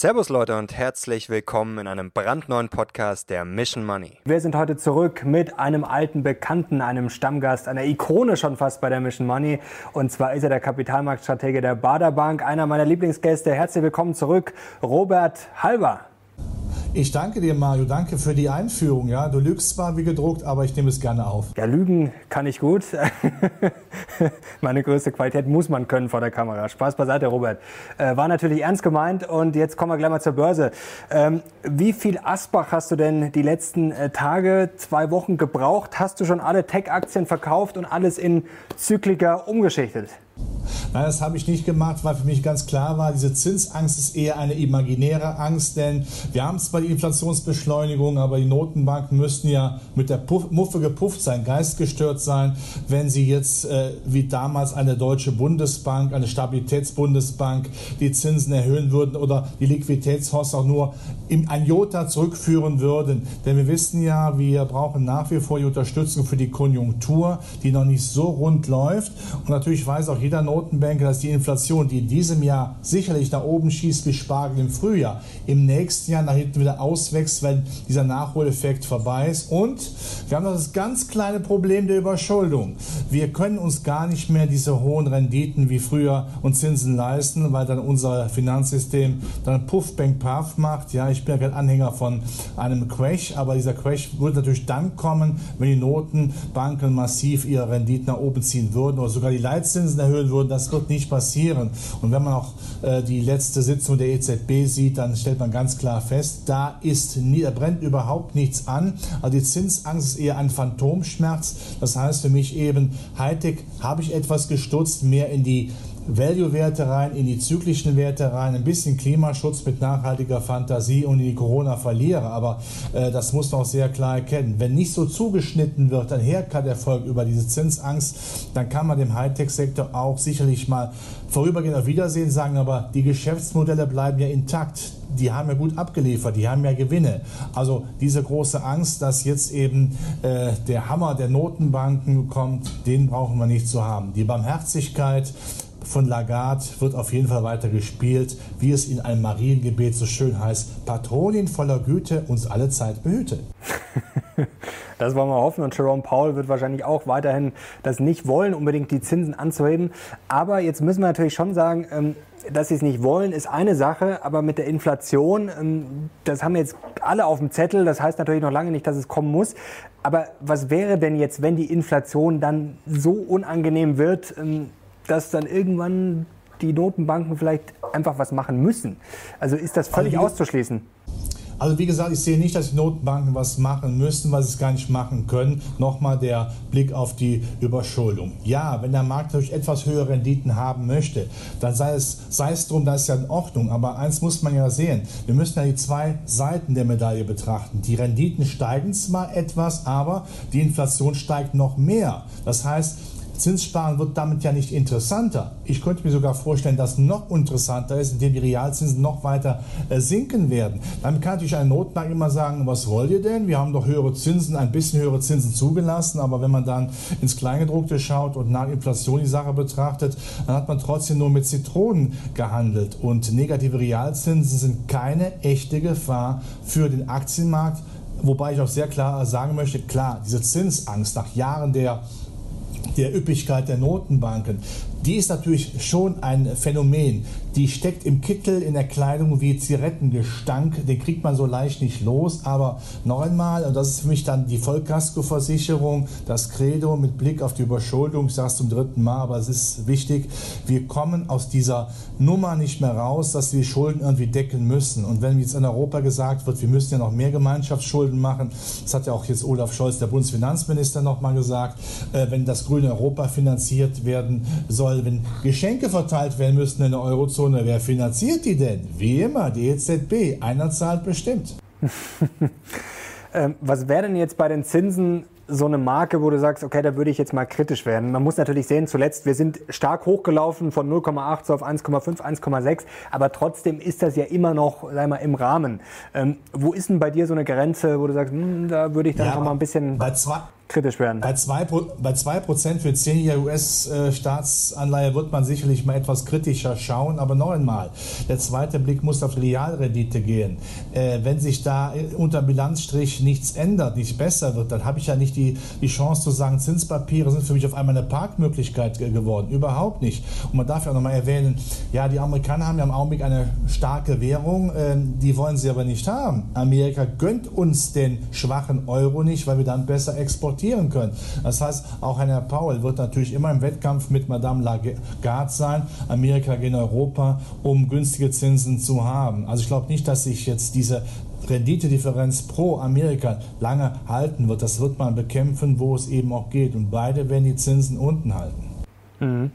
Servus Leute und herzlich willkommen in einem brandneuen Podcast der Mission Money. Wir sind heute zurück mit einem alten Bekannten, einem Stammgast, einer Ikone schon fast bei der Mission Money. Und zwar ist er der Kapitalmarktstratege der Bader Bank, einer meiner Lieblingsgäste. Herzlich willkommen zurück, Robert Halber. Ich danke dir, Mario. Danke für die Einführung. Ja, du lügst zwar wie gedruckt, aber ich nehme es gerne auf. Ja, lügen kann ich gut. Meine größte Qualität muss man können vor der Kamera. Spaß beiseite, Robert. Äh, war natürlich ernst gemeint und jetzt kommen wir gleich mal zur Börse. Ähm, wie viel Asbach hast du denn die letzten äh, Tage, zwei Wochen gebraucht? Hast du schon alle Tech-Aktien verkauft und alles in Zykliker umgeschichtet? Nein, das habe ich nicht gemacht, weil für mich ganz klar war, diese Zinsangst ist eher eine imaginäre Angst, denn wir haben zwar die Inflationsbeschleunigung, aber die Notenbanken müssten ja mit der Puff, Muffe gepufft sein, geistgestört sein, wenn sie jetzt äh, wie damals eine deutsche Bundesbank, eine Stabilitätsbundesbank die Zinsen erhöhen würden oder die Liquiditätshosts auch nur ein Jota zurückführen würden. Denn wir wissen ja, wir brauchen nach wie vor die Unterstützung für die Konjunktur, die noch nicht so rund läuft. Und natürlich weiß auch jeder Notenbanker, dass die Inflation, die in diesem Jahr sicherlich nach oben schießt wie Spargel im Frühjahr, im nächsten Jahr nach hinten wieder auswächst, wenn dieser Nachholeffekt vorbei ist. Und wir haben noch das ganz kleine Problem der Überschuldung. Wir können uns gar nicht mehr diese hohen Renditen wie früher und Zinsen leisten, weil dann unser Finanzsystem dann Puff, Bank, Puff macht. Ja, ich bin ja kein Anhänger von einem Crash, aber dieser Crash würde natürlich dann kommen, wenn die Notenbanken massiv ihre Renditen nach oben ziehen würden oder sogar die Leitzinsen erhöhen würden. Das wird nicht passieren. Und wenn man auch äh, die letzte Sitzung der EZB sieht, dann stellt man ganz klar fest, da ist nie, da brennt überhaupt nichts an. Also die Zinsangst ist eher ein Phantomschmerz. Das heißt für mich eben, Hightech habe ich etwas gestutzt, mehr in die Value-Werte rein, in die zyklischen Werte rein, ein bisschen Klimaschutz mit nachhaltiger Fantasie und in die Corona-Verlierer. Aber äh, das muss man auch sehr klar erkennen. Wenn nicht so zugeschnitten wird, ein Haircut-Erfolg über diese Zinsangst, dann kann man dem Hightech-Sektor auch sicherlich mal vorübergehend auf Wiedersehen sagen, aber die Geschäftsmodelle bleiben ja intakt. Die haben ja gut abgeliefert, die haben ja Gewinne. Also diese große Angst, dass jetzt eben äh, der Hammer der Notenbanken kommt, den brauchen wir nicht zu haben. Die Barmherzigkeit, von Lagarde wird auf jeden Fall weiter gespielt, wie es in einem Mariengebet so schön heißt, Patronin voller Güte uns alle Zeit behüte. Das wollen wir hoffen und Jerome Powell wird wahrscheinlich auch weiterhin das nicht wollen, unbedingt die Zinsen anzuheben. Aber jetzt müssen wir natürlich schon sagen, ähm, dass sie es nicht wollen, ist eine Sache, aber mit der Inflation, ähm, das haben jetzt alle auf dem Zettel, das heißt natürlich noch lange nicht, dass es kommen muss. Aber was wäre denn jetzt, wenn die Inflation dann so unangenehm wird, ähm, dass dann irgendwann die Notenbanken vielleicht einfach was machen müssen. Also ist das völlig also auszuschließen? Also wie gesagt, ich sehe nicht, dass die Notenbanken was machen müssen, weil sie es gar nicht machen können. Nochmal der Blick auf die Überschuldung. Ja, wenn der Markt natürlich etwas höhere Renditen haben möchte, dann sei es, sei es drum, das ist ja in Ordnung. Aber eins muss man ja sehen. Wir müssen ja die zwei Seiten der Medaille betrachten. Die Renditen steigen zwar etwas, aber die Inflation steigt noch mehr. Das heißt, Zinssparen wird damit ja nicht interessanter. Ich könnte mir sogar vorstellen, dass noch interessanter ist, indem die Realzinsen noch weiter äh, sinken werden. Dann kann natürlich ein Notenbank immer sagen, was wollt ihr denn? Wir haben doch höhere Zinsen, ein bisschen höhere Zinsen zugelassen, aber wenn man dann ins Kleingedruckte schaut und nach Inflation die Sache betrachtet, dann hat man trotzdem nur mit Zitronen gehandelt. Und negative Realzinsen sind keine echte Gefahr für den Aktienmarkt. Wobei ich auch sehr klar sagen möchte, klar, diese Zinsangst nach Jahren der der Üppigkeit der Notenbanken, die ist natürlich schon ein Phänomen. Die steckt im Kittel, in der Kleidung wie Zigarettengestank. Den kriegt man so leicht nicht los. Aber noch einmal, und das ist für mich dann die Vollkaskoversicherung, das Credo mit Blick auf die Überschuldung. Ich sage es zum dritten Mal, aber es ist wichtig. Wir kommen aus dieser Nummer nicht mehr raus, dass wir Schulden irgendwie decken müssen. Und wenn jetzt in Europa gesagt wird, wir müssen ja noch mehr Gemeinschaftsschulden machen, das hat ja auch jetzt Olaf Scholz, der Bundesfinanzminister, nochmal gesagt, äh, wenn das grüne Europa finanziert werden soll, soll, wenn Geschenke verteilt werden müssen in der Eurozone, wer finanziert die denn? Wie immer, die EZB. Einer zahlt bestimmt. ähm, was wäre denn jetzt bei den Zinsen so eine Marke, wo du sagst, okay, da würde ich jetzt mal kritisch werden. Man muss natürlich sehen, zuletzt, wir sind stark hochgelaufen von 0,8 so auf 1,5, 1,6, aber trotzdem ist das ja immer noch, sag mal, im Rahmen. Ähm, wo ist denn bei dir so eine Grenze, wo du sagst, hm, da würde ich dann ja, noch mal ein bisschen... Bei zwei, kritisch werden. Bei 2%, bei 2 für 10 Jahre US-Staatsanleihe wird man sicherlich mal etwas kritischer schauen, aber noch einmal, der zweite Blick muss auf Realrendite gehen. Äh, wenn sich da unter Bilanzstrich nichts ändert, nicht besser wird, dann habe ich ja nicht die, die Chance zu sagen, Zinspapiere sind für mich auf einmal eine Parkmöglichkeit geworden. Überhaupt nicht. Und man darf ja noch mal erwähnen, ja, die Amerikaner haben ja im Augenblick eine starke Währung, äh, die wollen sie aber nicht haben. Amerika gönnt uns den schwachen Euro nicht, weil wir dann besser exportieren können. Das heißt, auch Herr Powell wird natürlich immer im Wettkampf mit Madame Lagarde sein, Amerika gegen Europa, um günstige Zinsen zu haben. Also ich glaube nicht, dass sich jetzt diese Renditedifferenz pro Amerika lange halten wird. Das wird man bekämpfen, wo es eben auch geht. Und beide werden die Zinsen unten halten. Mhm.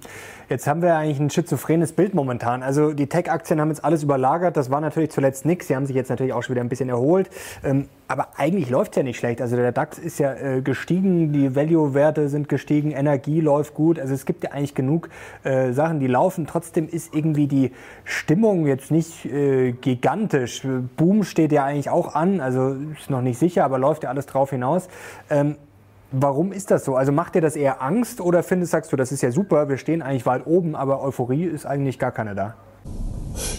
Jetzt haben wir eigentlich ein schizophrenes Bild momentan. Also die Tech-Aktien haben jetzt alles überlagert. Das war natürlich zuletzt nichts. Sie haben sich jetzt natürlich auch schon wieder ein bisschen erholt. Ähm, aber eigentlich läuft es ja nicht schlecht. Also der DAX ist ja äh, gestiegen, die Value-Werte sind gestiegen, Energie läuft gut. Also es gibt ja eigentlich genug äh, Sachen, die laufen. Trotzdem ist irgendwie die Stimmung jetzt nicht äh, gigantisch. Boom steht ja eigentlich auch an. Also ist noch nicht sicher, aber läuft ja alles drauf hinaus. Warum ist das so? Also macht dir das eher Angst oder findest, sagst du, das ist ja super, wir stehen eigentlich weit oben, aber Euphorie ist eigentlich gar keine da?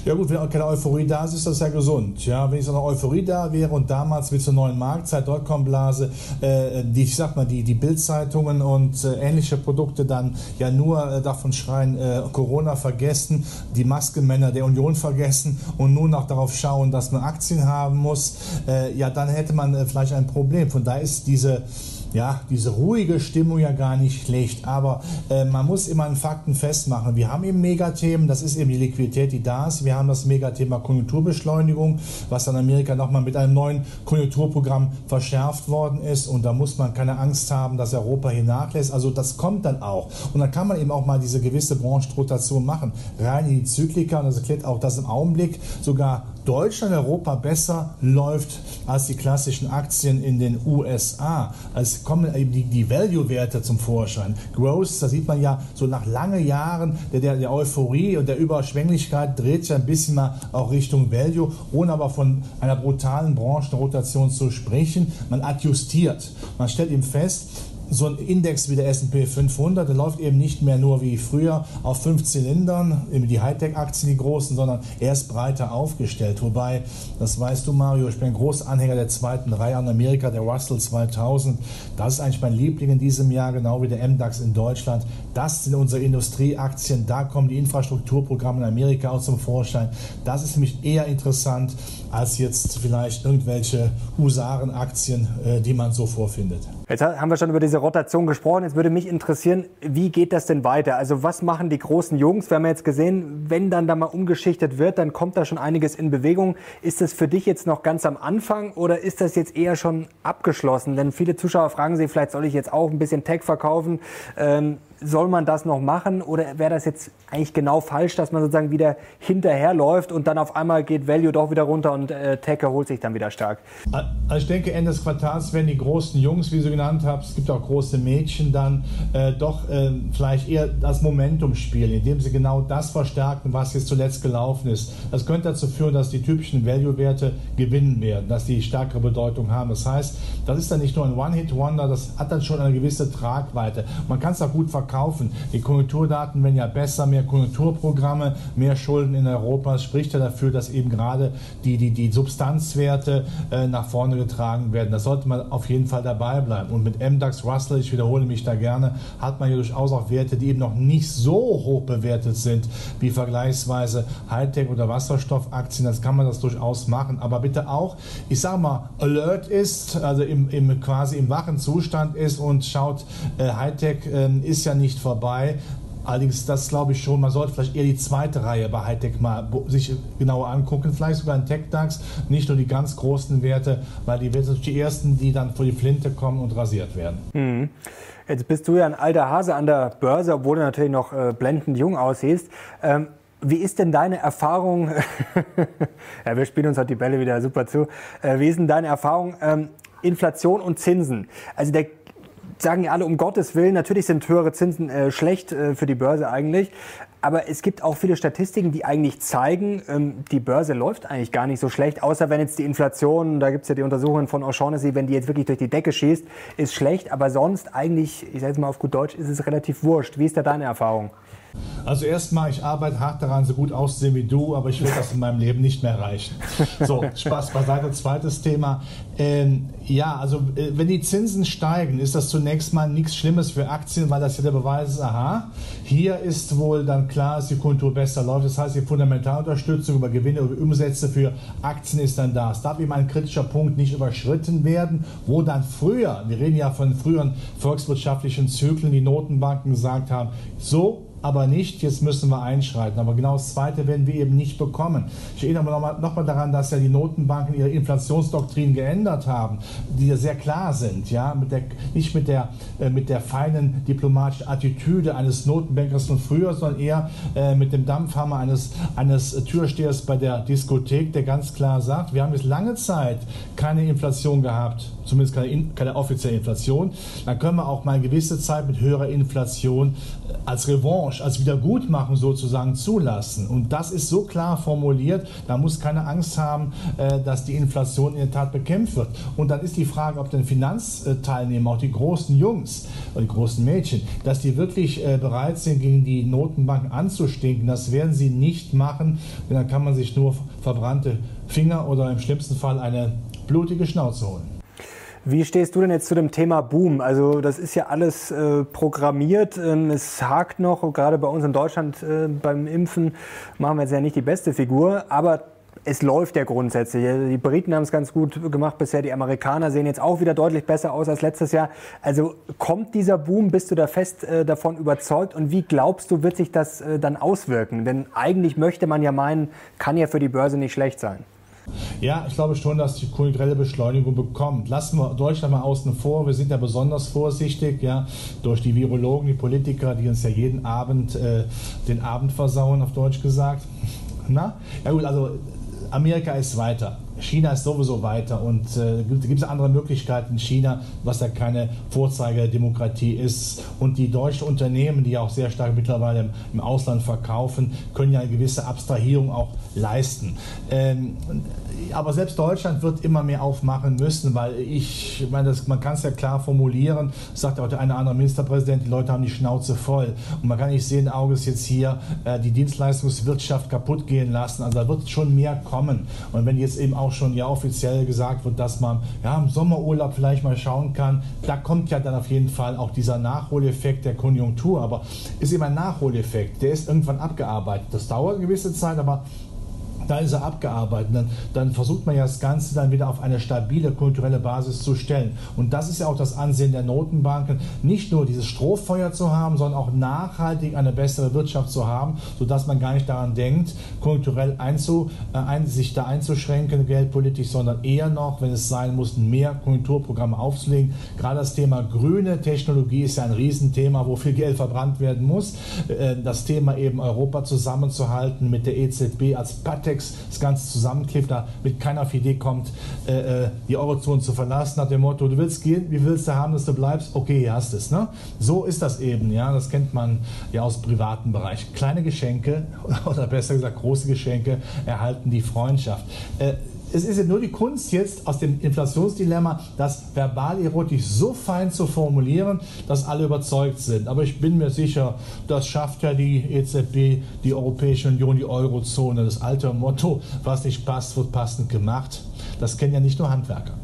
Ja gut, wenn auch keine Euphorie da ist, ist das ja gesund. Ja, wenn ich so eine Euphorie da wäre und damals mit zur neuen Marktzeit, Dotcom-Blase, äh, die, ich sag mal, die, die Bildzeitungen und äh, ähnliche Produkte dann ja nur äh, davon schreien, äh, Corona vergessen, die Maskenmänner der Union vergessen und nur noch darauf schauen, dass man Aktien haben muss, äh, ja, dann hätte man äh, vielleicht ein Problem. Von daher ist diese ja, diese ruhige Stimmung ja gar nicht schlecht. Aber äh, man muss immer an Fakten festmachen. Wir haben eben Megathemen, das ist eben die Liquidität, die da ist. Wir haben das Megathema Konjunkturbeschleunigung, was in Amerika nochmal mit einem neuen Konjunkturprogramm verschärft worden ist. Und da muss man keine Angst haben, dass Europa hier nachlässt. Also das kommt dann auch. Und dann kann man eben auch mal diese gewisse Branchenrotation machen. Rein in die Zyklika. Und das erklärt auch, dass im Augenblick sogar Deutschland, Europa besser läuft als die klassischen Aktien in den USA. Also kommen eben die, die Value-Werte zum Vorschein. Growth, da sieht man ja so nach langen Jahren der, der, der Euphorie und der Überschwänglichkeit dreht sich ein bisschen mal auch Richtung Value, ohne aber von einer brutalen Branchenrotation zu sprechen. Man adjustiert. Man stellt eben fest, so ein Index wie der S&P 500, der läuft eben nicht mehr nur wie früher auf fünf Zylindern, eben die Hightech-Aktien, die großen, sondern er ist breiter aufgestellt. Wobei, das weißt du Mario, ich bin ein großer Anhänger der zweiten Reihe in Amerika, der Russell 2000. Das ist eigentlich mein Liebling in diesem Jahr, genau wie der MDAX in Deutschland. Das sind unsere Industrieaktien, da kommen die Infrastrukturprogramme in Amerika auch zum Vorschein. Das ist nämlich eher interessant als jetzt vielleicht irgendwelche Husarenaktien, äh, die man so vorfindet. Jetzt haben wir schon über diese Rotation gesprochen. Jetzt würde mich interessieren, wie geht das denn weiter? Also was machen die großen Jungs? Wir haben jetzt gesehen, wenn dann da mal umgeschichtet wird, dann kommt da schon einiges in Bewegung. Ist das für dich jetzt noch ganz am Anfang oder ist das jetzt eher schon abgeschlossen? Denn viele Zuschauer fragen sich, vielleicht soll ich jetzt auch ein bisschen Tech verkaufen. Ähm, soll man das noch machen oder wäre das jetzt eigentlich genau falsch, dass man sozusagen wieder hinterherläuft und dann auf einmal geht Value doch wieder runter und äh, Tech erholt sich dann wieder stark? Also ich denke, Ende des Quartals werden die großen Jungs, wie du genannt hast, es gibt auch große Mädchen, dann äh, doch äh, vielleicht eher das Momentum spielen, indem sie genau das verstärken, was jetzt zuletzt gelaufen ist. Das könnte dazu führen, dass die typischen Value-Werte gewinnen werden, dass die stärkere Bedeutung haben. Das heißt, das ist dann nicht nur ein One-Hit-Wonder, das hat dann schon eine gewisse Tragweite. Man kann es auch gut verkaufen verkaufen. Die Konjunkturdaten werden ja besser, mehr Konjunkturprogramme, mehr Schulden in Europa. Das spricht ja dafür, dass eben gerade die, die, die Substanzwerte äh, nach vorne getragen werden. Da sollte man auf jeden Fall dabei bleiben. Und mit MDAX Russell, ich wiederhole mich da gerne, hat man ja durchaus auch Werte, die eben noch nicht so hoch bewertet sind wie vergleichsweise Hightech- oder Wasserstoffaktien. Das kann man das durchaus machen. Aber bitte auch, ich sage mal, alert ist, also im, im, quasi im wachen Zustand ist und schaut, äh, Hightech äh, ist ja nicht vorbei. Allerdings, das glaube ich schon, man sollte vielleicht eher die zweite Reihe bei Hightech mal sich genauer angucken. Vielleicht sogar ein TechDAX, nicht nur die ganz großen Werte, weil die Werte sind die ersten, die dann vor die Flinte kommen und rasiert werden. Mhm. Jetzt bist du ja ein alter Hase an der Börse, obwohl du natürlich noch äh, blendend jung aussiehst. Ähm, wie ist denn deine Erfahrung? ja, wir spielen uns halt die Bälle wieder super zu. Äh, wie ist denn deine Erfahrung? Ähm, Inflation und Zinsen. Also der sagen ja alle um Gottes Willen, natürlich sind höhere Zinsen äh, schlecht äh, für die Börse eigentlich. Aber es gibt auch viele Statistiken, die eigentlich zeigen, ähm, die Börse läuft eigentlich gar nicht so schlecht, außer wenn jetzt die Inflation, da gibt es ja die Untersuchungen von O'Shaughnessy, wenn die jetzt wirklich durch die Decke schießt, ist schlecht. Aber sonst eigentlich, ich sage jetzt mal auf gut Deutsch, ist es relativ wurscht. Wie ist da deine Erfahrung? Also erstmal, ich arbeite hart daran, so gut auszusehen wie du, aber ich will das in meinem Leben nicht mehr erreichen. So, Spaß beiseite. Zweites Thema. Ähm, ja, also äh, wenn die Zinsen steigen, ist das zunächst mal nichts Schlimmes für Aktien, weil das ja der Beweis ist, aha, hier ist wohl dann klar, dass die Kultur besser läuft. Das heißt, die Fundamentalunterstützung über Gewinne, über Umsätze für Aktien ist dann da. Es darf eben ein kritischer Punkt nicht überschritten werden, wo dann früher, wir reden ja von früheren volkswirtschaftlichen Zyklen, die Notenbanken gesagt haben, so aber nicht, jetzt müssen wir einschreiten. Aber genau das Zweite werden wir eben nicht bekommen. Ich erinnere nochmal noch mal daran, dass ja die Notenbanken ihre Inflationsdoktrin geändert haben, die ja sehr klar sind, ja, mit der, nicht mit der, äh, mit der feinen diplomatischen Attitüde eines Notenbankers von früher, sondern eher äh, mit dem Dampfhammer eines, eines Türstehers bei der Diskothek, der ganz klar sagt, wir haben jetzt lange Zeit keine Inflation gehabt, zumindest keine, keine offizielle Inflation. Dann können wir auch mal eine gewisse Zeit mit höherer Inflation äh, als Revanche als Wiedergutmachung sozusagen zulassen. Und das ist so klar formuliert, da muss keine Angst haben, äh, dass die Inflation in der Tat bekämpft wird. Und dann ist die Frage, ob denn Finanzteilnehmer, auch die großen Jungs oder die großen Mädchen, dass die wirklich äh, bereit sind, gegen die Notenbanken anzustinken. Das werden sie nicht machen, denn dann kann man sich nur verbrannte Finger oder im schlimmsten Fall eine blutige Schnauze holen. Wie stehst du denn jetzt zu dem Thema Boom? Also das ist ja alles äh, programmiert. Ähm, es hakt noch, gerade bei uns in Deutschland äh, beim Impfen machen wir jetzt ja nicht die beste Figur, aber es läuft ja grundsätzlich. Die Briten haben es ganz gut gemacht bisher. Die Amerikaner sehen jetzt auch wieder deutlich besser aus als letztes Jahr. Also kommt dieser Boom? Bist du da fest äh, davon überzeugt? Und wie glaubst du, wird sich das äh, dann auswirken? Denn eigentlich möchte man ja meinen, kann ja für die Börse nicht schlecht sein. Ja, ich glaube schon, dass die kulturelle Beschleunigung bekommt. Lassen wir Deutschland mal außen vor. Wir sind ja besonders vorsichtig, ja, durch die Virologen, die Politiker, die uns ja jeden Abend äh, den Abend versauen, auf Deutsch gesagt. Na? Ja gut, also Amerika ist weiter. China ist sowieso weiter und äh, gibt es andere Möglichkeiten in China, was ja keine Vorzeigedemokratie ist. Und die deutschen Unternehmen, die auch sehr stark mittlerweile im, im Ausland verkaufen, können ja eine gewisse Abstrahierung auch leisten. Ähm, aber selbst Deutschland wird immer mehr aufmachen müssen, weil ich, meine, das, man kann es ja klar formulieren, sagt auch der eine oder andere Ministerpräsident, die Leute haben die Schnauze voll. Und man kann nicht sehen Auges jetzt hier äh, die Dienstleistungswirtschaft kaputt gehen lassen. Also da wird schon mehr kommen. Und wenn jetzt eben auch schon ja offiziell gesagt wird, dass man ja im Sommerurlaub vielleicht mal schauen kann, da kommt ja dann auf jeden Fall auch dieser Nachholeffekt der Konjunktur. Aber ist eben ein Nachholeffekt, der ist irgendwann abgearbeitet. Das dauert eine gewisse Zeit, aber da ist er abgearbeitet. Dann, dann, versucht man ja das Ganze dann wieder auf eine stabile kulturelle Basis zu stellen. Und das ist ja auch das Ansehen der Notenbanken, nicht nur dieses Strohfeuer zu haben, sondern auch nachhaltig eine bessere Wirtschaft zu haben, sodass man gar nicht daran denkt, konjunkturell einzu, äh, ein, sich da einzuschränken, geldpolitisch, sondern eher noch, wenn es sein muss, mehr Konjunkturprogramme aufzulegen. Gerade das Thema grüne Technologie ist ja ein Riesenthema, wo viel Geld verbrannt werden muss. Äh, das Thema eben Europa zusammenzuhalten mit der EZB als Patent Kontext das Ganze zusammenklebt, damit keiner auf die Idee kommt, äh, äh, die Eurozone zu verlassen, nach dem Motto, du willst gehen, wie willst du haben, dass du bleibst? Okay, hier hast es. Ne? So ist das eben, ja, das kennt man ja aus privaten Bereich. Kleine Geschenke, oder besser gesagt große Geschenke, erhalten die Freundschaft. Äh, es ist ja nur die Kunst jetzt aus dem Inflationsdilemma, das verbal-erotisch so fein zu formulieren, dass alle überzeugt sind. Aber ich bin mir sicher, das schafft ja die EZB, die Europäische Union, die Eurozone. Das alte Motto, was nicht passt, wird passend gemacht. Das kennen ja nicht nur Handwerker.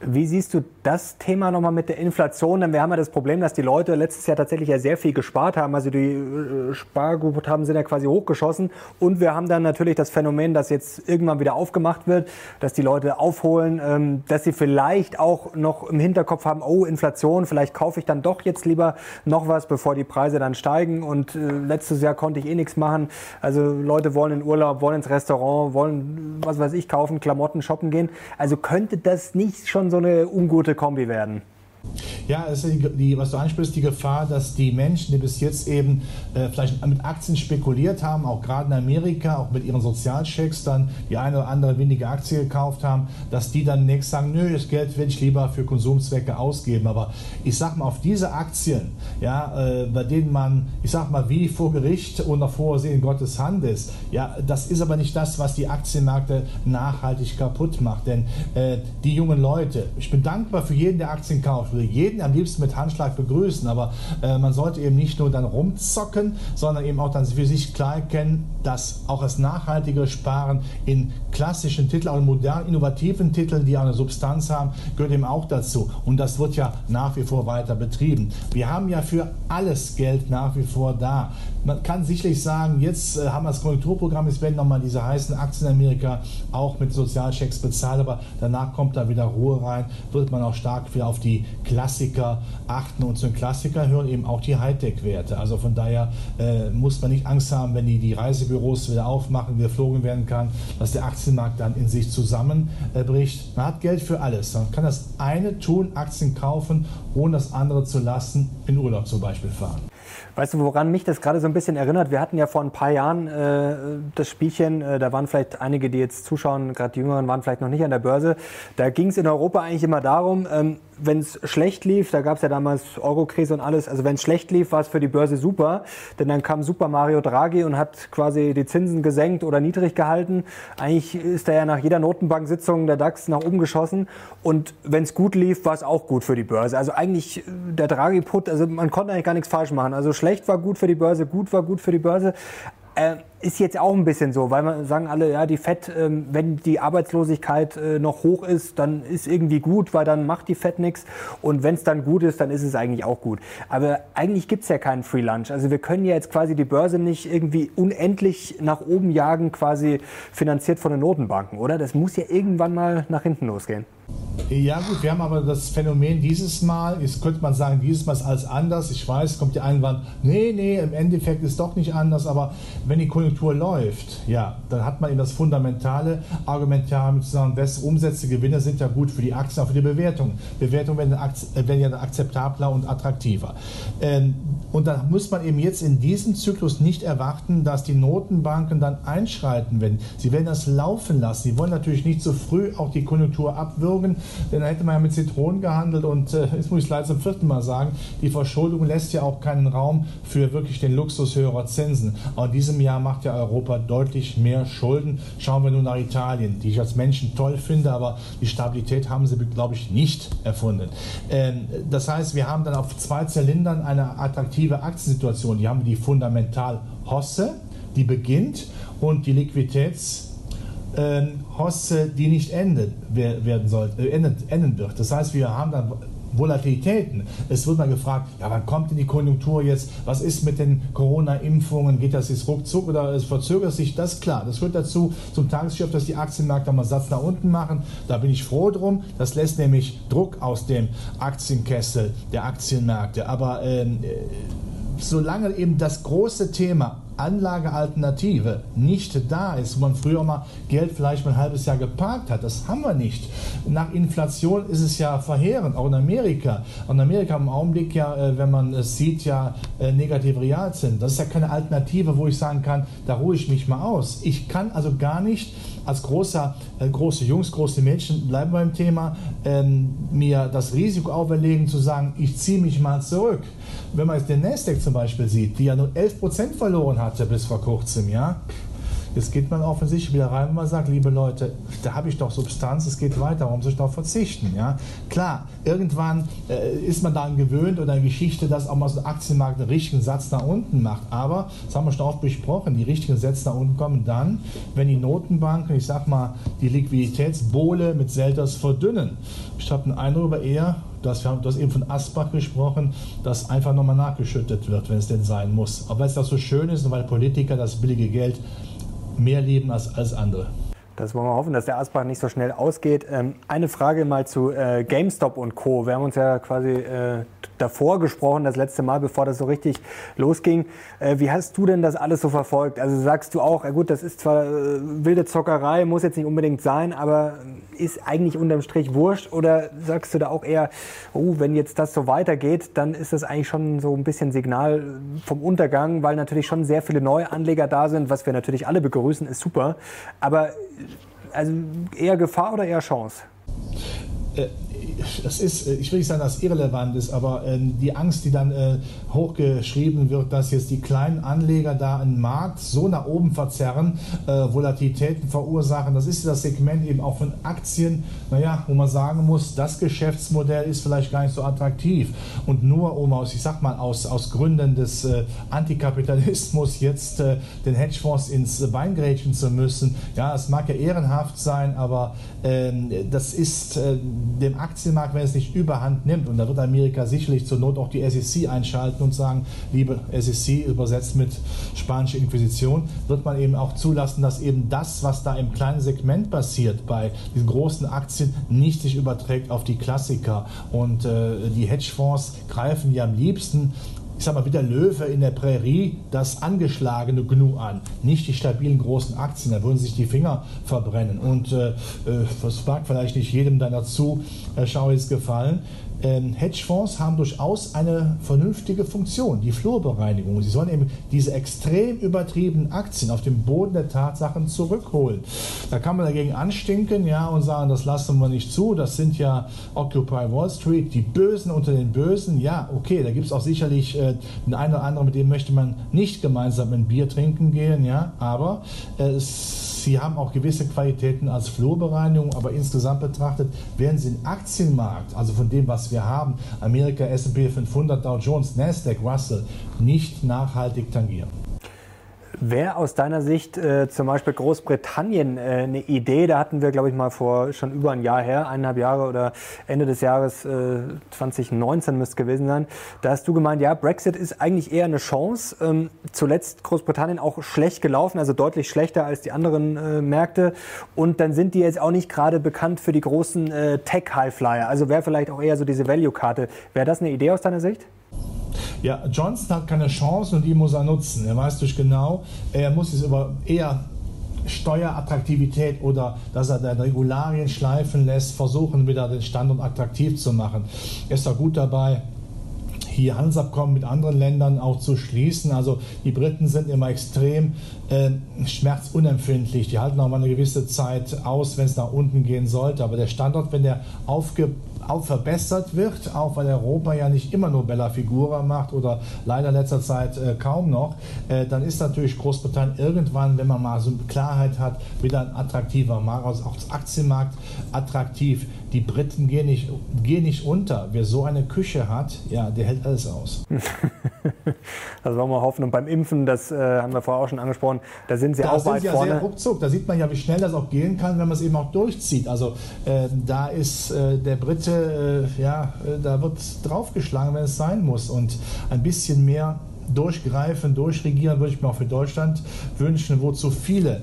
Wie siehst du das Thema nochmal mit der Inflation? Denn wir haben ja das Problem, dass die Leute letztes Jahr tatsächlich ja sehr viel gespart haben. Also die äh, Sparguthaben sind ja quasi hochgeschossen. Und wir haben dann natürlich das Phänomen, dass jetzt irgendwann wieder aufgemacht wird, dass die Leute aufholen, ähm, dass sie vielleicht auch noch im Hinterkopf haben, oh, Inflation, vielleicht kaufe ich dann doch jetzt lieber noch was, bevor die Preise dann steigen. Und äh, letztes Jahr konnte ich eh nichts machen. Also Leute wollen in Urlaub, wollen ins Restaurant, wollen, was weiß ich, kaufen, Klamotten, shoppen gehen. Also könnte das nicht schon so eine ungute Kombi werden. Ja, ist die, die, was du ansprichst, die Gefahr, dass die Menschen, die bis jetzt eben äh, vielleicht mit Aktien spekuliert haben, auch gerade in Amerika, auch mit ihren Sozialchecks dann die eine oder andere windige Aktie gekauft haben, dass die dann nächst sagen, nö, das Geld will ich lieber für Konsumzwecke ausgeben. Aber ich sag mal, auf diese Aktien, ja, äh, bei denen man, ich sag mal, wie vor Gericht unter Vorsehen Gottes Hand ist, ja, das ist aber nicht das, was die Aktienmärkte nachhaltig kaputt macht. Denn äh, die jungen Leute, ich bin dankbar für jeden, der Aktien kauft, würde jeden am liebsten mit Handschlag begrüßen, aber äh, man sollte eben nicht nur dann rumzocken, sondern eben auch dann für sich klar erkennen, dass auch das nachhaltige Sparen in klassischen Titeln, auch in modernen, innovativen Titeln, die eine Substanz haben, gehört eben auch dazu. Und das wird ja nach wie vor weiter betrieben. Wir haben ja für alles Geld nach wie vor da. Man kann sicherlich sagen, jetzt äh, haben wir das Konjunkturprogramm, jetzt werden nochmal diese heißen Aktien in Amerika auch mit Sozialchecks bezahlt, aber danach kommt da wieder Ruhe rein, wird man auch stark wieder auf die Klassiker achten und zu den Klassikern hören eben auch die Hightech-Werte. Also von daher äh, muss man nicht Angst haben, wenn die, die Reisebüros wieder aufmachen, wieder geflogen werden kann, dass der Aktienmarkt dann in sich zusammenbricht. Man hat Geld für alles. Man kann das eine tun, Aktien kaufen, ohne das andere zu lassen, in Urlaub zum Beispiel fahren. Weißt du, woran mich das gerade so ein bisschen erinnert? Wir hatten ja vor ein paar Jahren äh, das Spielchen, äh, da waren vielleicht einige, die jetzt zuschauen, gerade die Jüngeren waren vielleicht noch nicht an der Börse. Da ging es in Europa eigentlich immer darum, ähm, wenn es schlecht lief, da gab es ja damals Eurokrise und alles, also wenn es schlecht lief, war es für die Börse super, denn dann kam Super Mario Draghi und hat quasi die Zinsen gesenkt oder niedrig gehalten. Eigentlich ist da ja nach jeder Notenbank-Sitzung der DAX nach oben geschossen und wenn es gut lief, war es auch gut für die Börse. Also eigentlich äh, der Draghi-Put, also man konnte eigentlich gar nichts falsch machen. Also schlecht war gut für die Börse, gut war gut für die Börse. Äh, ist jetzt auch ein bisschen so, weil man sagen alle, ja, die FED, äh, wenn die Arbeitslosigkeit äh, noch hoch ist, dann ist irgendwie gut, weil dann macht die FED nichts. Und wenn es dann gut ist, dann ist es eigentlich auch gut. Aber eigentlich gibt es ja keinen Free Lunch. Also wir können ja jetzt quasi die Börse nicht irgendwie unendlich nach oben jagen, quasi finanziert von den Notenbanken, oder? Das muss ja irgendwann mal nach hinten losgehen. Ja gut, wir haben aber das Phänomen dieses Mal, jetzt könnte man sagen, dieses Mal ist alles anders. Ich weiß, kommt der Einwand, nee, nee, im Endeffekt ist doch nicht anders, aber wenn die Konjunktur läuft, ja, dann hat man eben das fundamentale Argument, ja, mit sagen, bessere Umsätze, Gewinne sind ja gut für die Aktien, auch für die Bewertung. Bewertungen werden, äh, werden ja akzeptabler und attraktiver. Ähm, und da muss man eben jetzt in diesem Zyklus nicht erwarten, dass die Notenbanken dann einschreiten werden. Sie werden das laufen lassen. Sie wollen natürlich nicht so früh auch die Konjunktur abwürgen, denn da hätte man ja mit Zitronen gehandelt und äh, jetzt muss ich es leider zum vierten Mal sagen, die Verschuldung lässt ja auch keinen Raum für wirklich den Luxus höherer Zinsen. Aber in diesem Jahr macht ja Europa deutlich mehr Schulden. Schauen wir nun nach Italien, die ich als Menschen toll finde, aber die Stabilität haben sie, glaube ich, nicht erfunden. Ähm, das heißt, wir haben dann auf zwei Zylindern eine attraktive Aktiensituation. Die haben die fundamental Hosse, die beginnt und die Liquiditäts ähm, Hosse, die nicht enden werden soll, äh, enden wird. Das heißt, wir haben dann Volatilitäten. Es wird mal gefragt, ja, wann kommt denn die Konjunktur jetzt? Was ist mit den Corona-Impfungen? Geht das jetzt ruckzuck oder es verzögert sich? Das ist klar. Das führt dazu zum Tagesgeschäft, dass die Aktienmärkte mal Satz nach unten machen. Da bin ich froh drum. Das lässt nämlich Druck aus dem Aktienkessel der Aktienmärkte. Aber ähm, äh, solange eben das große Thema Anlagealternative nicht da ist, wo man früher mal Geld vielleicht mal ein halbes Jahr geparkt hat. Das haben wir nicht. Nach Inflation ist es ja verheerend, auch in Amerika. in Amerika im Augenblick ja, äh, wenn man es sieht, ja äh, negative Realzinsen. Das ist ja keine Alternative, wo ich sagen kann, da ruhe ich mich mal aus. Ich kann also gar nicht als großer, äh, große Jungs, große Mädchen, bleiben beim Thema, ähm, mir das Risiko auferlegen zu sagen, ich ziehe mich mal zurück. Wenn man jetzt den Nasdaq zum Beispiel sieht, die ja nur 11% verloren hatte bis vor kurzem, ja, Jetzt geht man offensichtlich wieder rein und man sagt, liebe Leute, da habe ich doch Substanz, es geht weiter, warum soll ich darauf verzichten? Ja? Klar, irgendwann äh, ist man daran gewöhnt oder eine Geschichte, dass auch mal so ein Aktienmarkt einen richtigen Satz nach unten macht. Aber, das haben wir schon oft besprochen, die richtigen Sätze nach unten kommen dann, wenn die Notenbanken, ich sag mal, die Liquiditätsbohle mit Selters verdünnen. Ich habe den Eindruck aber eher, dass wir haben das eben von Asbach gesprochen, dass einfach nochmal nachgeschüttet wird, wenn es denn sein muss. Aber weil es das so schön ist und weil Politiker das billige Geld mehr leben als alles andere. Das wollen wir hoffen, dass der Asbach nicht so schnell ausgeht. Ähm, eine Frage mal zu äh, GameStop und Co. Wir haben uns ja quasi äh, davor gesprochen, das letzte Mal, bevor das so richtig losging. Äh, wie hast du denn das alles so verfolgt? Also sagst du auch, gut, das ist zwar äh, wilde Zockerei, muss jetzt nicht unbedingt sein, aber ist eigentlich unterm Strich wurscht? Oder sagst du da auch eher, oh, wenn jetzt das so weitergeht, dann ist das eigentlich schon so ein bisschen Signal vom Untergang, weil natürlich schon sehr viele neue Anleger da sind, was wir natürlich alle begrüßen, ist super. Aber also eher Gefahr oder eher Chance? Das ist, äh, ich will nicht sagen, dass irrelevant ist, aber äh, die Angst, die dann äh, hochgeschrieben wird, dass jetzt die kleinen Anleger da einen Markt so nach oben verzerren, äh, Volatilitäten verursachen, das ist das Segment eben auch von Aktien, naja, wo man sagen muss, das Geschäftsmodell ist vielleicht gar nicht so attraktiv. Und nur um aus, ich sag mal, aus, aus Gründen des Antikapitalismus jetzt den Hedgefonds ins Bein grätschen zu müssen, ja, es mag ja ehrenhaft sein, aber ähm, das ist dem Aktien Aktienmarkt, wenn es nicht überhand nimmt, und da wird Amerika sicherlich zur Not auch die SEC einschalten und sagen, liebe SEC, übersetzt mit spanische Inquisition, wird man eben auch zulassen, dass eben das, was da im kleinen Segment passiert, bei diesen großen Aktien, nicht sich überträgt auf die Klassiker. Und äh, die Hedgefonds greifen ja am liebsten ich sag mal, wie der Löwe in der Prärie das angeschlagene Gnu an, nicht die stabilen großen Aktien, da würden sich die Finger verbrennen. Und äh, äh das mag vielleicht nicht jedem deiner Zuschauer jetzt gefallen Hedgefonds haben durchaus eine vernünftige Funktion, die Flurbereinigung. Sie sollen eben diese extrem übertriebenen Aktien auf den Boden der Tatsachen zurückholen. Da kann man dagegen anstinken ja, und sagen, das lassen wir nicht zu. Das sind ja Occupy Wall Street, die Bösen unter den Bösen. Ja, okay, da gibt es auch sicherlich äh, den einen oder anderen, mit dem möchte man nicht gemeinsam ein Bier trinken gehen. Ja, aber äh, es Sie haben auch gewisse Qualitäten als Flurbereinigung, aber insgesamt betrachtet werden Sie den Aktienmarkt, also von dem, was wir haben, Amerika, S&P 500, Dow Jones, Nasdaq, Russell, nicht nachhaltig tangieren. Wäre aus deiner Sicht äh, zum Beispiel Großbritannien äh, eine Idee? Da hatten wir, glaube ich, mal vor schon über ein Jahr her, eineinhalb Jahre oder Ende des Jahres äh, 2019 müsste gewesen sein. Da hast du gemeint, ja, Brexit ist eigentlich eher eine Chance. Ähm, zuletzt Großbritannien auch schlecht gelaufen, also deutlich schlechter als die anderen äh, Märkte. Und dann sind die jetzt auch nicht gerade bekannt für die großen äh, Tech-Highflyer. Also wäre vielleicht auch eher so diese Value-Karte. Wäre das eine Idee aus deiner Sicht? Ja, Johnson hat keine Chance und die muss er nutzen. Er weiß durch genau, er muss es über eher Steuerattraktivität oder dass er die Regularien schleifen lässt, versuchen wieder den Standort attraktiv zu machen. Er ist da gut dabei hier Handelsabkommen mit anderen Ländern auch zu schließen. Also die Briten sind immer extrem äh, schmerzunempfindlich. Die halten auch mal eine gewisse Zeit aus, wenn es nach unten gehen sollte. Aber der Standort, wenn der aufge auch verbessert wird, auch weil Europa ja nicht immer nur Bella Figura macht oder leider in letzter Zeit äh, kaum noch, äh, dann ist natürlich Großbritannien irgendwann, wenn man mal so Klarheit hat, wieder ein attraktiver Markt, also auch das Aktienmarkt attraktiv. Die Briten gehen nicht, gehen nicht unter. Wer so eine Küche hat, ja, der hält alles aus. das wollen wir hoffen. Und beim Impfen, das äh, haben wir vorher auch schon angesprochen, da sind sie da auch sind weit ja vorne. Sehr ruckzuck. Da sieht man ja, wie schnell das auch gehen kann, wenn man es eben auch durchzieht. Also äh, da ist äh, der Brite, äh, ja, äh, da wird draufgeschlagen, wenn es sein muss. Und ein bisschen mehr durchgreifen, durchregieren würde ich mir auch für Deutschland wünschen, wo zu viele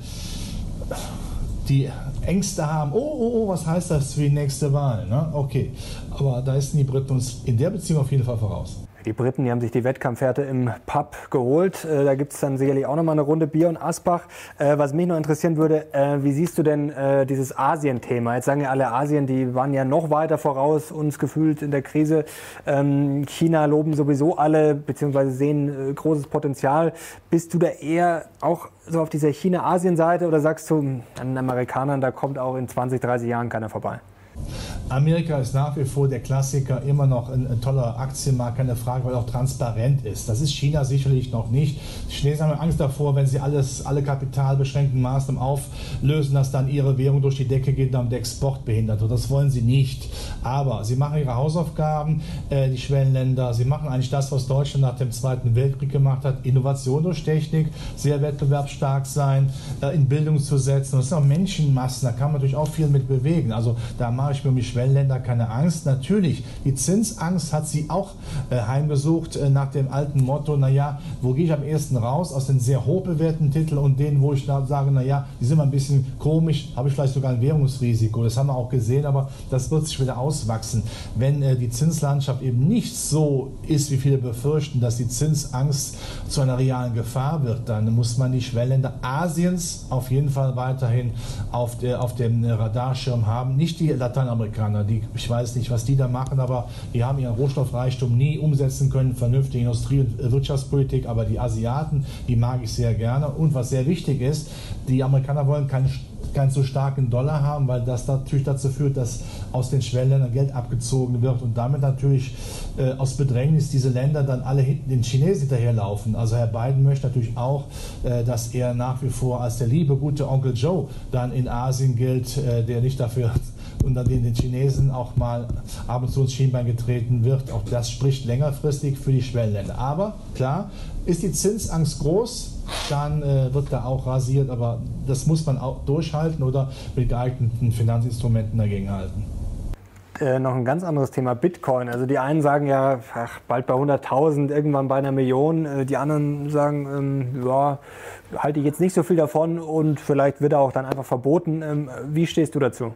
die Ängste haben, oh, oh, oh, was heißt das für die nächste Wahl? Ne? Okay, aber da ist die Briten uns in der Beziehung auf jeden Fall voraus. Die Briten, die haben sich die Wettkampfwerte im Pub geholt. Äh, da gibt es dann sicherlich auch noch mal eine Runde Bier und Asbach. Äh, was mich noch interessieren würde, äh, wie siehst du denn dieses Asien-Thema? Jetzt sagen ja alle Asien, die waren ja noch weiter voraus, uns gefühlt in der Krise. Ähm, China loben sowieso alle, beziehungsweise sehen großes Potenzial. Bist du da eher auch so auf dieser China-Asien-Seite oder sagst du, hm, an den Amerikanern, da kommt auch in 20, 30 Jahren keiner vorbei? Amerika ist nach wie vor der Klassiker, immer noch ein, ein, toller Aktienmarkt, keine Frage, weil er auch transparent ist. Das ist China sicherlich noch nicht. Die Chinesen haben Angst davor, wenn sie alles, alle kapitalbeschränkten Maßnahmen auflösen, dass dann ihre Währung durch die Decke geht und der Export behindert wird. Das wollen sie nicht. Aber sie machen ihre Hausaufgaben, äh, die Schwellenländer. Sie machen eigentlich das, was Deutschland nach dem Zweiten Weltkrieg gemacht hat. Innovation durch Technik, sehr wettbewerbsstark sein, äh, in Bildung zu setzen. Das sind auch Menschenmassen, da kann man natürlich auch viel mit bewegen. Also da mache ich mir um die Schwellen Schwellenländer keine Angst. Natürlich, die Zinsangst hat sie auch äh, heimgesucht äh, nach dem alten Motto, naja, wo gehe ich am ehesten raus? Aus den sehr hochbewerteten Titeln und denen, wo ich sage, naja, die sind mal ein bisschen komisch, habe ich vielleicht sogar ein Währungsrisiko. Das haben wir auch gesehen, aber das wird sich wieder auswachsen. Wenn äh, die Zinslandschaft eben nicht so ist, wie viele befürchten, dass die Zinsangst zu einer realen Gefahr wird, dann muss man die Schwellenländer Asiens auf jeden Fall weiterhin auf, der, auf dem Radarschirm haben. Nicht die Lateinamerikaner, die, ich weiß nicht, was die da machen, aber die haben ihren Rohstoffreichtum nie umsetzen können, vernünftige Industrie- und Wirtschaftspolitik, aber die Asiaten, die mag ich sehr gerne. Und was sehr wichtig ist, die Amerikaner wollen keinen keinen so starken Dollar haben, weil das natürlich dazu führt, dass aus den Schwellenländern Geld abgezogen wird und damit natürlich äh, aus Bedrängnis diese Länder dann alle hinten den Chinesen hinterherlaufen. Also Herr Biden möchte natürlich auch, äh, dass er nach wie vor als der liebe, gute Onkel Joe dann in Asien gilt, äh, der nicht dafür unter den, den Chinesen auch mal ab und zu ins Schienbein getreten wird. Auch das spricht längerfristig für die Schwellenländer. Aber klar, ist die Zinsangst groß, dann äh, wird da auch rasiert, aber das muss man auch durchhalten oder mit geeigneten Finanzinstrumenten dagegen halten. Äh, noch ein ganz anderes Thema, Bitcoin. Also die einen sagen ja, ach, bald bei 100.000, irgendwann bei einer Million. Äh, die anderen sagen, ähm, ja, halte ich jetzt nicht so viel davon und vielleicht wird er auch dann einfach verboten. Ähm, wie stehst du dazu?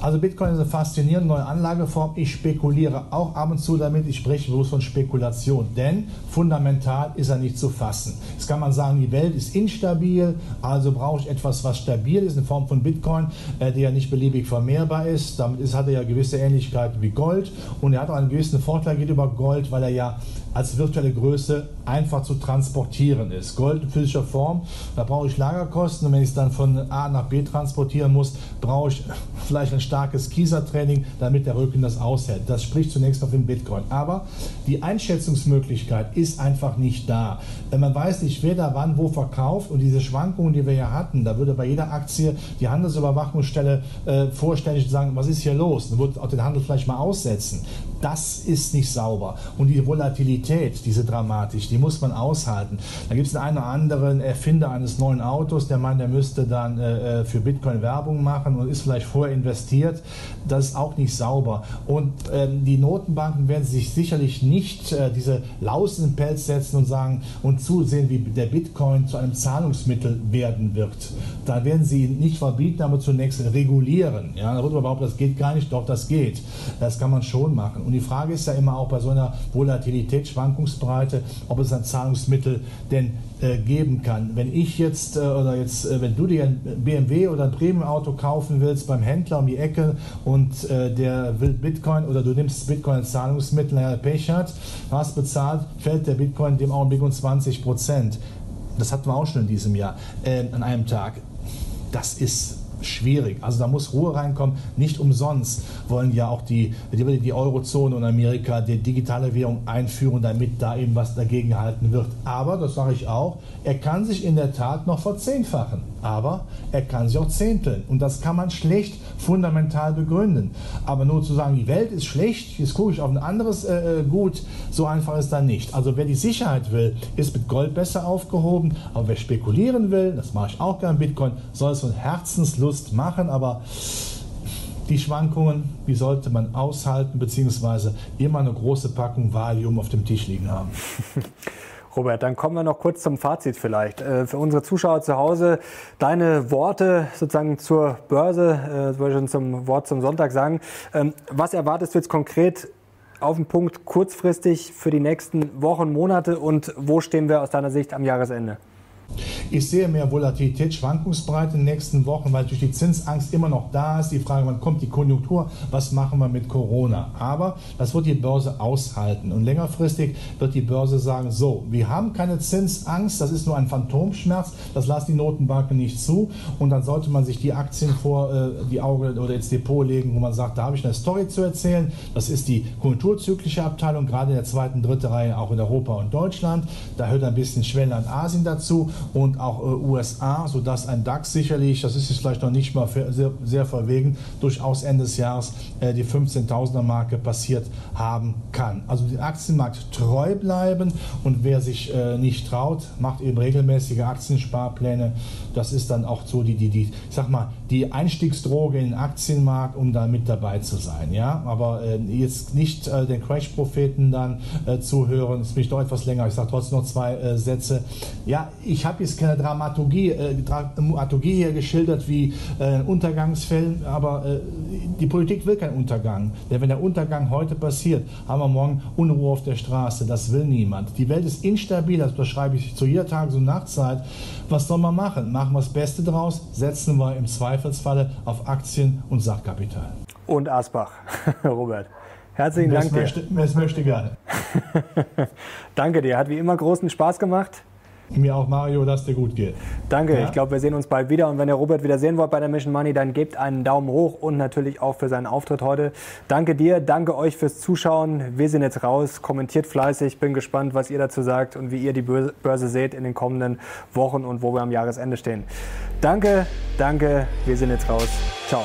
Also Bitcoin ist eine faszinierende neue Anlageform. Ich spekuliere auch ab und zu damit. Ich spreche bloß von Spekulation, denn fundamental ist er nicht zu fassen. Jetzt kann man sagen, die Welt ist instabil, also brauche ich etwas, was stabil ist, in Form von Bitcoin, äh, der ja nicht beliebig vermehrbar ist. Damit ist, hat er ja gewisse Ähnlichkeiten wie Gold und er hat auch einen gewissen Vorteil gegenüber Gold, weil er ja als virtuelle Größe einfach zu transportieren ist. Gold in physischer Form, da brauche ich Lagerkosten und wenn ich es dann von A nach B transportieren muss, brauche ich vielleicht ein starkes Kiesertraining, damit der Rücken das aushält. Das spricht zunächst auf den Bitcoin. Aber die Einschätzungsmöglichkeit ist einfach nicht da. Wenn man weiß nicht, wer da wann wo verkauft und diese Schwankungen, die wir ja hatten, da würde bei jeder Aktie die Handelsüberwachungsstelle äh, vorständig sagen, was ist hier los? Dann würde auch den Handel vielleicht mal aussetzen. Das ist nicht sauber. Und die Volatilität, diese Dramatik, die muss man aushalten. Da gibt es einen oder anderen Erfinder eines neuen Autos, der meint, der müsste dann äh, äh, für Bitcoin Werbung machen und ist vielleicht vorher investiert. Das ist auch nicht sauber. Und ähm, die Notenbanken werden sich sicherlich nicht äh, diese Laus in den Pelz setzen und sagen und zusehen, wie der Bitcoin zu einem Zahlungsmittel werden wird. Da werden sie ihn nicht verbieten, aber zunächst regulieren. Ja, da behaupten, das geht gar nicht. Doch, das geht. Das kann man schon machen. Und die Frage ist ja immer auch bei so einer Volatilität, Schwankungsbreite, ob es ein Zahlungsmittel denn äh, geben kann. Wenn ich jetzt äh, oder jetzt, äh, wenn du dir ein BMW oder ein Premium-Auto kaufen willst beim Händler um die Ecke und der will Bitcoin oder du nimmst Bitcoin als Zahlungsmittel, er Pech hat, hast bezahlt, fällt der Bitcoin in dem Augenblick um 20 Prozent. Das hatten wir auch schon in diesem Jahr äh, an einem Tag. Das ist schwierig. Also da muss Ruhe reinkommen. Nicht umsonst wollen ja auch die, die, die Eurozone und Amerika die digitale Währung einführen, damit da eben was dagegen gehalten wird. Aber, das sage ich auch, er kann sich in der Tat noch verzehnfachen. Aber er kann sich auch zehnteln. Und das kann man schlecht fundamental begründen. Aber nur zu sagen, die Welt ist schlecht, jetzt gucke ich auf ein anderes äh, äh Gut, so einfach ist dann nicht. Also wer die Sicherheit will, ist mit Gold besser aufgehoben. Aber wer spekulieren will, das mache ich auch gerne Bitcoin, soll es von Herzenslust machen. Aber die Schwankungen, die sollte man aushalten, beziehungsweise immer eine große Packung Valium auf dem Tisch liegen haben. Robert, dann kommen wir noch kurz zum Fazit vielleicht. Äh, für unsere Zuschauer zu Hause, deine Worte sozusagen zur Börse, äh, wollte ich schon zum Wort zum Sonntag sagen. Ähm, was erwartest du jetzt konkret auf den Punkt kurzfristig für die nächsten Wochen, Monate und wo stehen wir aus deiner Sicht am Jahresende? Ich sehe mehr Volatilität, Schwankungsbreite in den nächsten Wochen, weil durch die Zinsangst immer noch da ist. Die Frage, wann kommt die Konjunktur? Was machen wir mit Corona? Aber das wird die Börse aushalten. Und längerfristig wird die Börse sagen, so, wir haben keine Zinsangst, das ist nur ein Phantomschmerz, das lassen die Notenbanken nicht zu. Und dann sollte man sich die Aktien vor äh, die Augen oder ins Depot legen, wo man sagt, da habe ich eine Story zu erzählen. Das ist die konjunkturzyklische Abteilung, gerade in der zweiten, dritten Reihe, auch in Europa und Deutschland. Da hört ein bisschen Schwellenland Asien dazu und auch äh, USA, sodass ein DAX sicherlich, das ist jetzt vielleicht noch nicht mal sehr, sehr verwegen, durchaus Ende des Jahres äh, die 15.000er Marke passiert haben kann. Also den Aktienmarkt treu bleiben und wer sich äh, nicht traut, macht eben regelmäßige Aktiensparpläne. Das ist dann auch so die, die, die, ich sag mal, die Einstiegsdroge in den Aktienmarkt, um da mit dabei zu sein. Ja? Aber äh, jetzt nicht äh, den Crash-Propheten dann äh, zuhören, ist mich doch etwas länger. Ich sage trotzdem noch zwei äh, Sätze. Ja, ich habe jetzt keine Dramaturgie, äh, Dramaturgie hier geschildert wie äh, Untergangsfällen, aber äh, die Politik will keinen Untergang. Denn wenn der Untergang heute passiert, haben wir morgen Unruhe auf der Straße. Das will niemand. Die Welt ist instabil, das beschreibe ich zu jeder Tages- und Nachtzeit. Was soll man machen? Machen wir das Beste draus, setzen wir im Zweifelsfalle auf Aktien und Sachkapital. Und Asbach, Robert. Herzlichen Dank dir. Möchte, das möchte gerne. Danke dir. Hat wie immer großen Spaß gemacht. Mir auch, Mario, dass dir gut geht. Danke, ja. ich glaube, wir sehen uns bald wieder. Und wenn ihr Robert wieder sehen wollt bei der Mission Money, dann gebt einen Daumen hoch und natürlich auch für seinen Auftritt heute. Danke dir, danke euch fürs Zuschauen. Wir sind jetzt raus. Kommentiert fleißig. Bin gespannt, was ihr dazu sagt und wie ihr die Börse seht in den kommenden Wochen und wo wir am Jahresende stehen. Danke, danke. Wir sind jetzt raus. Ciao.